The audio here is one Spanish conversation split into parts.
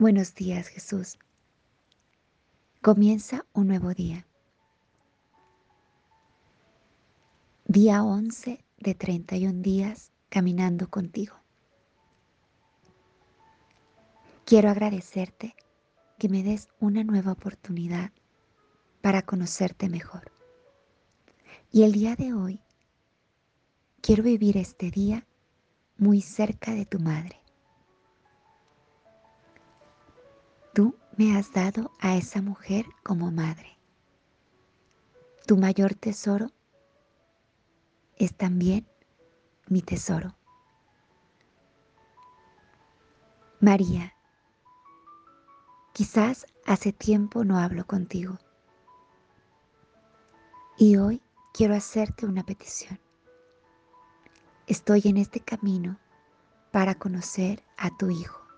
Buenos días Jesús. Comienza un nuevo día. Día 11 de 31 días caminando contigo. Quiero agradecerte que me des una nueva oportunidad para conocerte mejor. Y el día de hoy quiero vivir este día muy cerca de tu madre. Me has dado a esa mujer como madre. Tu mayor tesoro es también mi tesoro. María, quizás hace tiempo no hablo contigo y hoy quiero hacerte una petición. Estoy en este camino para conocer a tu Hijo.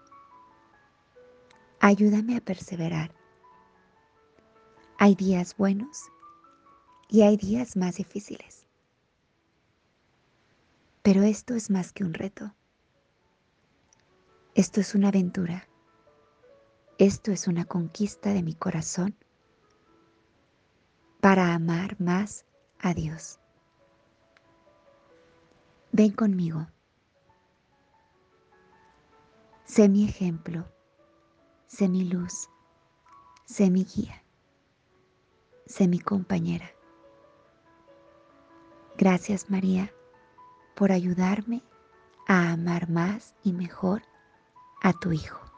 Ayúdame a perseverar. Hay días buenos y hay días más difíciles. Pero esto es más que un reto. Esto es una aventura. Esto es una conquista de mi corazón para amar más a Dios. Ven conmigo. Sé mi ejemplo sé mi luz, sé mi guía, sé mi compañera. Gracias María por ayudarme a amar más y mejor a tu Hijo.